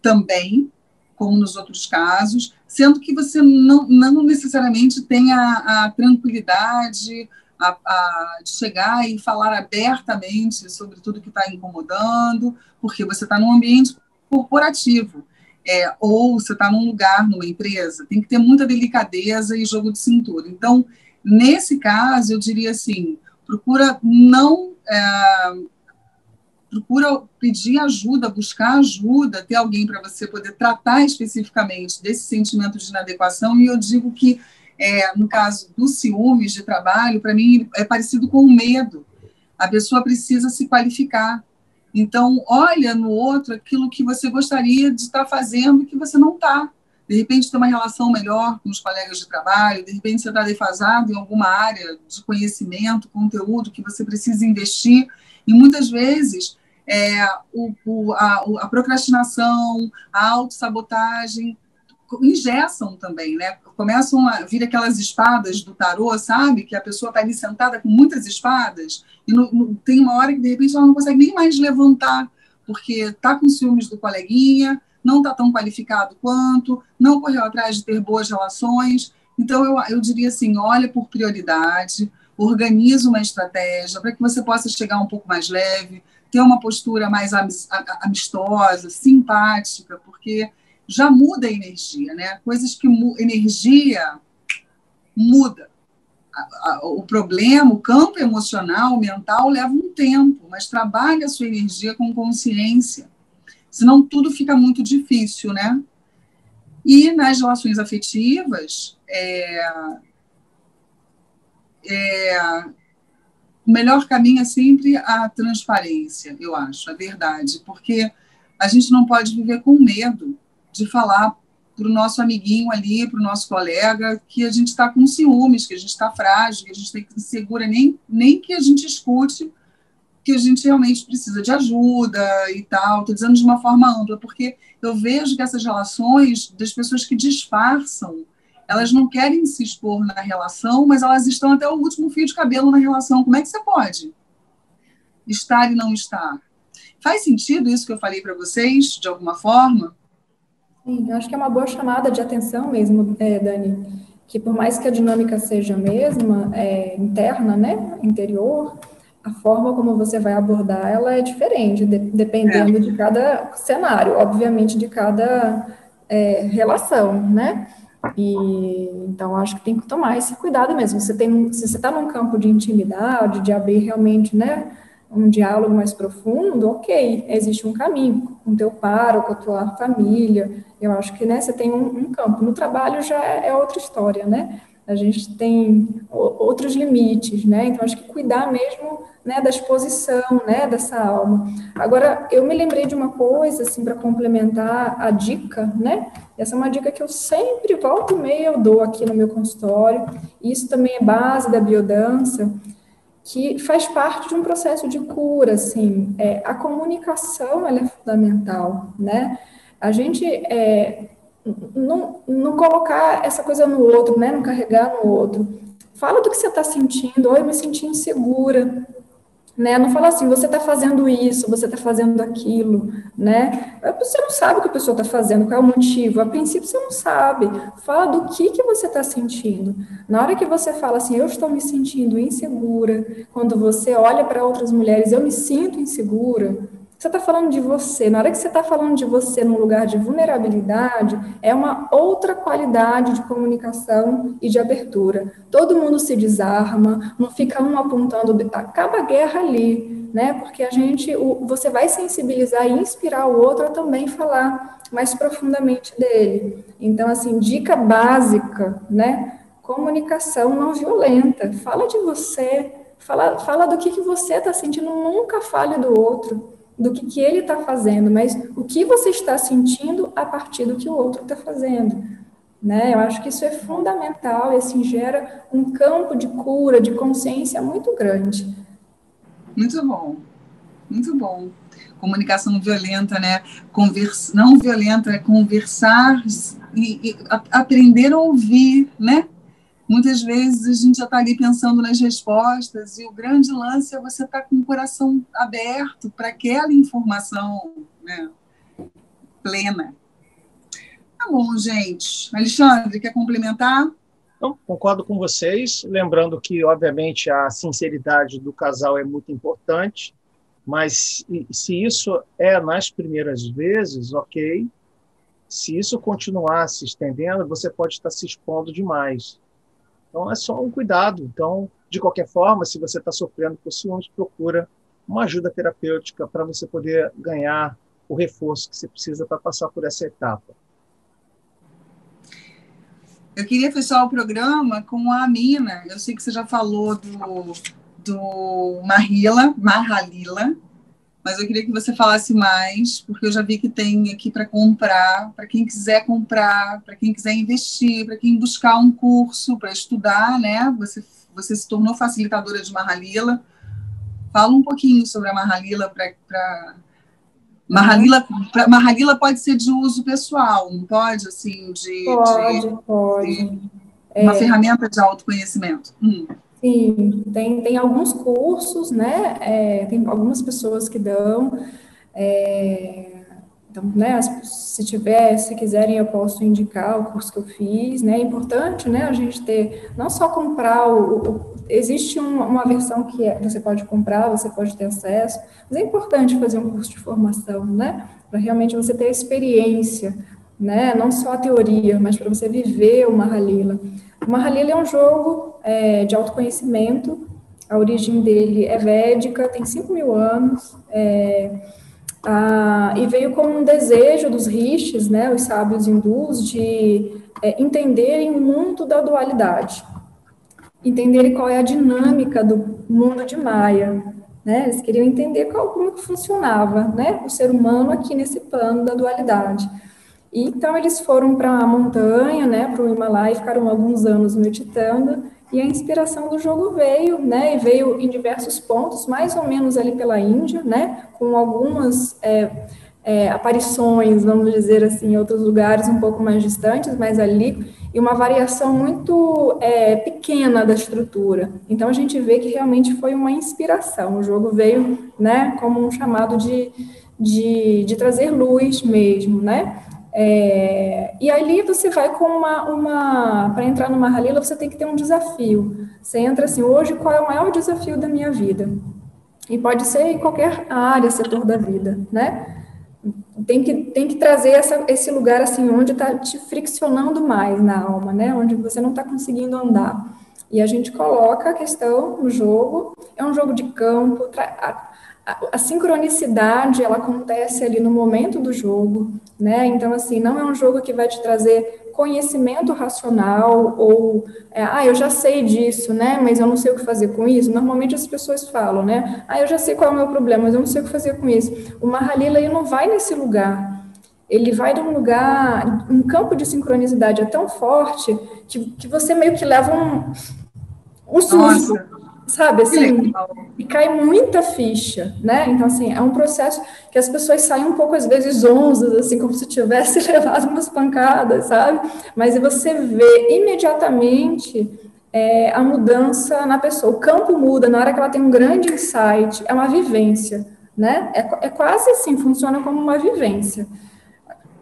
A: também, como nos outros casos, sendo que você não, não necessariamente tem a, a tranquilidade, a, a, de chegar e falar abertamente sobre tudo que está incomodando, porque você está num ambiente corporativo, é, ou você está num lugar, numa empresa, tem que ter muita delicadeza e jogo de cintura. Então, nesse caso, eu diria assim, procura não é, procura pedir ajuda, buscar ajuda, ter alguém para você poder tratar especificamente desse sentimento de inadequação. E eu digo que, é, no caso do ciúmes de trabalho, para mim é parecido com o medo. A pessoa precisa se qualificar. Então, olha no outro aquilo que você gostaria de estar fazendo e que você não está. De repente, ter uma relação melhor com os colegas de trabalho, de repente, você está defasado em alguma área de conhecimento, conteúdo que você precisa investir e muitas vezes é, o, o, a, a, procrastinação, a autossabotagem ingessam também, né? Começam a vir aquelas espadas do tarô, sabe? Que a pessoa está ali sentada com muitas espadas e no, no, tem uma hora que de repente ela não consegue nem mais levantar porque está com ciúmes do coleguinha, não está tão qualificado quanto, não correu atrás de ter boas relações. Então eu, eu diria assim, olha por prioridade, organiza uma estratégia para que você possa chegar um pouco mais leve, ter uma postura mais amistosa, simpática, porque já muda a energia, né? Coisas que energia muda. O problema, o campo emocional, mental, leva um tempo, mas trabalhe a sua energia com consciência. Senão tudo fica muito difícil, né? E nas relações afetivas, é, é, o melhor caminho é sempre a transparência, eu acho, a verdade, porque a gente não pode viver com medo de falar para o nosso amiguinho ali, para o nosso colega, que a gente está com ciúmes, que a gente está frágil, que a gente tem que segura nem, nem que a gente escute que a gente realmente precisa de ajuda e tal. Estou dizendo de uma forma ampla, porque eu vejo que essas relações das pessoas que disfarçam elas não querem se expor na relação, mas elas estão até o último fio de cabelo na relação. Como é que você pode estar e não estar? Faz sentido isso que eu falei para vocês, de alguma forma?
B: Sim, eu acho que é uma boa chamada de atenção mesmo, é, Dani, que por mais que a dinâmica seja a mesma, é, interna, né, interior, a forma como você vai abordar ela é diferente, de, dependendo é. de cada cenário, obviamente de cada é, relação, né? E então acho que tem que tomar esse cuidado mesmo. Você tem, se você está num campo de intimidade, de abrir realmente, né, um diálogo mais profundo, ok, existe um caminho com teu par ou com a tua família. Eu acho que né, você tem um, um campo. No trabalho já é, é outra história, né? A gente tem outros limites, né? Então acho que cuidar mesmo né, da exposição, né, dessa alma. Agora, eu me lembrei de uma coisa, assim, para complementar a dica, né? Essa é uma dica que eu sempre, volta e meia, eu dou aqui no meu consultório. Isso também é base da biodança, que faz parte de um processo de cura, assim. É, a comunicação, ela é fundamental, né? A gente é, não, não colocar essa coisa no outro, né? Não carregar no outro. Fala do que você está sentindo. Oi, eu me senti insegura né? Não fala assim, você está fazendo isso, você está fazendo aquilo, né? Você não sabe o que a pessoa está fazendo, qual é o motivo. A princípio você não sabe. Fala do que que você está sentindo. Na hora que você fala assim, eu estou me sentindo insegura, quando você olha para outras mulheres, eu me sinto insegura, você está falando de você. Na hora que você está falando de você num lugar de vulnerabilidade, é uma outra qualidade de comunicação e de abertura. Todo mundo se desarma, não fica um apontando, acaba a guerra ali, né? Porque a gente, você vai sensibilizar e inspirar o outro a também falar mais profundamente dele. Então, assim, dica básica, né? Comunicação não violenta. Fala de você, fala, fala do que, que você está sentindo, nunca fale do outro do que, que ele está fazendo, mas o que você está sentindo a partir do que o outro está fazendo. Né? Eu acho que isso é fundamental e assim gera um campo de cura, de consciência muito grande.
A: Muito bom, muito bom. Comunicação violenta, né? Conversa, não violenta, é conversar e, e a, aprender a ouvir, né? Muitas vezes a gente já está ali pensando nas respostas, e o grande lance é você estar tá com o coração aberto para aquela informação né, plena. Tá bom, gente. Alexandre, quer complementar?
C: Então, concordo com vocês, lembrando que, obviamente, a sinceridade do casal é muito importante, mas se isso é nas primeiras vezes, ok. Se isso continuar se estendendo, você pode estar se expondo demais. Então, é só um cuidado. Então, de qualquer forma, se você está sofrendo por ciúmes, procura uma ajuda terapêutica para você poder ganhar o reforço que você precisa para passar por essa etapa.
A: Eu queria fechar o programa com a Amina. Eu sei que você já falou do, do Marila, Marhalila, mas eu queria que você falasse mais, porque eu já vi que tem aqui para comprar, para quem quiser comprar, para quem quiser investir, para quem buscar um curso para estudar, né? Você, você se tornou facilitadora de Marhalila. Fala um pouquinho sobre a Marhalila para Mahalila, Mahalila pode ser de uso pessoal, não pode, assim, de...
B: Pode, de, pode. De
A: uma é. ferramenta de autoconhecimento. Hum.
B: Sim, tem, tem alguns cursos, né, é, tem algumas pessoas que dão, é, então, né, se tiver, se quiserem, eu posso indicar o curso que eu fiz, né, é importante, né, a gente ter, não só comprar o, o existe uma, uma versão que é, você pode comprar, você pode ter acesso, mas é importante fazer um curso de formação, né? Para realmente você ter experiência, né? Não só a teoria, mas para você viver o Mahalila. O Mahalila é um jogo é, de autoconhecimento, a origem dele é védica, tem 5 mil anos, é, a, e veio como um desejo dos rishis, né, os sábios hindus, de é, entenderem o mundo da dualidade entenderem qual é a dinâmica do mundo de Maia, né? Eles queriam entender qual, como que funcionava, né? O ser humano aqui nesse plano da dualidade. E, então eles foram para a montanha, né? Para o Himalaia, ficaram alguns anos meditando. E a inspiração do jogo veio, né? E veio em diversos pontos, mais ou menos ali pela Índia, né? Com algumas é, é, aparições, vamos dizer assim, em outros lugares um pouco mais distantes, mas ali e uma variação muito é, pequena da estrutura. Então a gente vê que realmente foi uma inspiração. O jogo veio, né, como um chamado de, de, de trazer luz mesmo, né? É, e ali você vai com uma, uma para entrar numa Halila, você tem que ter um desafio. Você entra assim, hoje qual é o maior desafio da minha vida? E pode ser em qualquer área, setor da vida, né? tem que, tem que trazer essa, esse lugar assim onde está te friccionando mais na alma, né? Onde você não está conseguindo andar. E a gente coloca a questão no jogo. É um jogo de campo. A, a, sincronicidade ela acontece ali no momento do jogo, né? Então assim não é um jogo que vai te trazer conhecimento racional ou, é, ah, eu já sei disso, né, mas eu não sei o que fazer com isso. Normalmente as pessoas falam, né, ah, eu já sei qual é o meu problema, mas eu não sei o que fazer com isso. O Mahalila, ele não vai nesse lugar. Ele vai num lugar, um campo de sincronicidade é tão forte que, que você meio que leva um, um susto. Nossa sabe assim e cai muita ficha né? Então assim é um processo que as pessoas saem um pouco às vezes onzas assim como se tivesse [laughs] levado umas pancadas sabe? Mas você vê imediatamente é, a mudança na pessoa. O campo muda na hora que ela tem um grande insight é uma vivência né? É, é quase assim funciona como uma vivência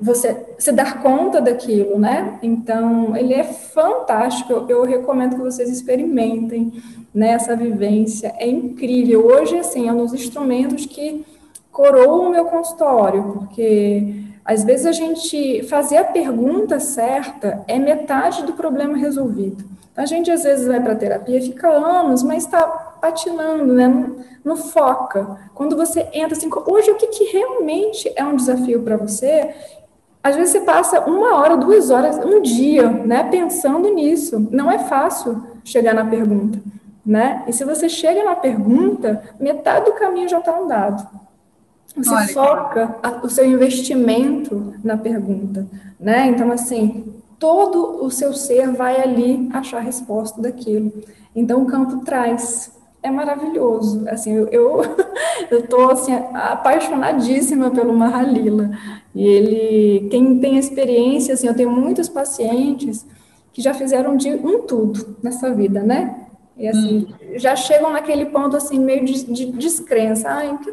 B: você se dar conta daquilo, né? Então, ele é fantástico. Eu, eu recomendo que vocês experimentem né, vivência. É incrível. Hoje, assim, é um dos instrumentos que coroam o meu consultório, porque às vezes a gente fazer a pergunta certa é metade do problema resolvido. A gente às vezes vai para terapia, fica anos, mas está patinando, né? Não, não, foca. Quando você entra assim, hoje o que, que realmente é um desafio para você? Às vezes você passa uma hora, duas horas, um dia, né, pensando nisso. Não é fácil chegar na pergunta, né? E se você chega na pergunta, metade do caminho já está andado. Você Olha, foca a, o seu investimento na pergunta, né? Então, assim, todo o seu ser vai ali achar a resposta daquilo. Então, o campo traz é maravilhoso. Assim, eu, eu, [laughs] eu tô assim, apaixonadíssima pelo Mahalila. E ele, quem tem experiência, assim, eu tenho muitos pacientes que já fizeram de um tudo nessa vida, né? E assim, hum. já chegam naquele ponto assim, meio de, de descrença. Ai, que.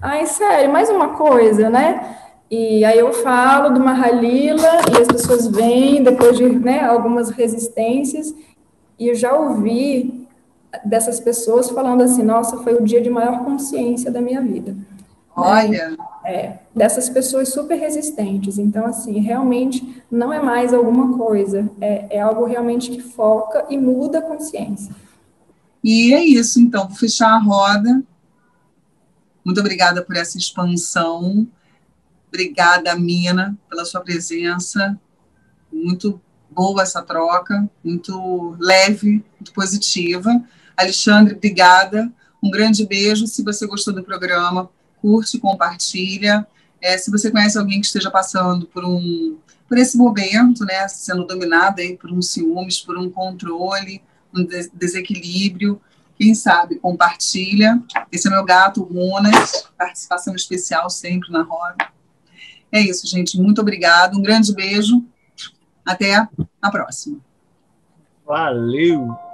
B: Ai, sério, mais uma coisa, né? E aí eu falo do Mahalila e as pessoas vêm depois de né, algumas resistências, e eu já ouvi dessas pessoas falando assim, nossa, foi o dia de maior consciência da minha vida.
A: Olha! Né?
B: É, dessas pessoas super resistentes. Então, assim, realmente não é mais alguma coisa, é, é algo realmente que foca e muda a consciência.
A: E é isso, então, vou fechar a roda. Muito obrigada por essa expansão. Obrigada, Mina, pela sua presença. Muito boa essa troca, muito leve, muito positiva. Alexandre, obrigada. Um grande beijo. Se você gostou do programa, curte, compartilha. É, se você conhece alguém que esteja passando por um por esse momento, né, sendo dominado aí por um ciúmes, por um controle, um desequilíbrio, quem sabe compartilha. Esse é meu gato, Runas, participação especial sempre na roda. É isso, gente. Muito obrigado. Um grande beijo. Até a próxima.
C: Valeu!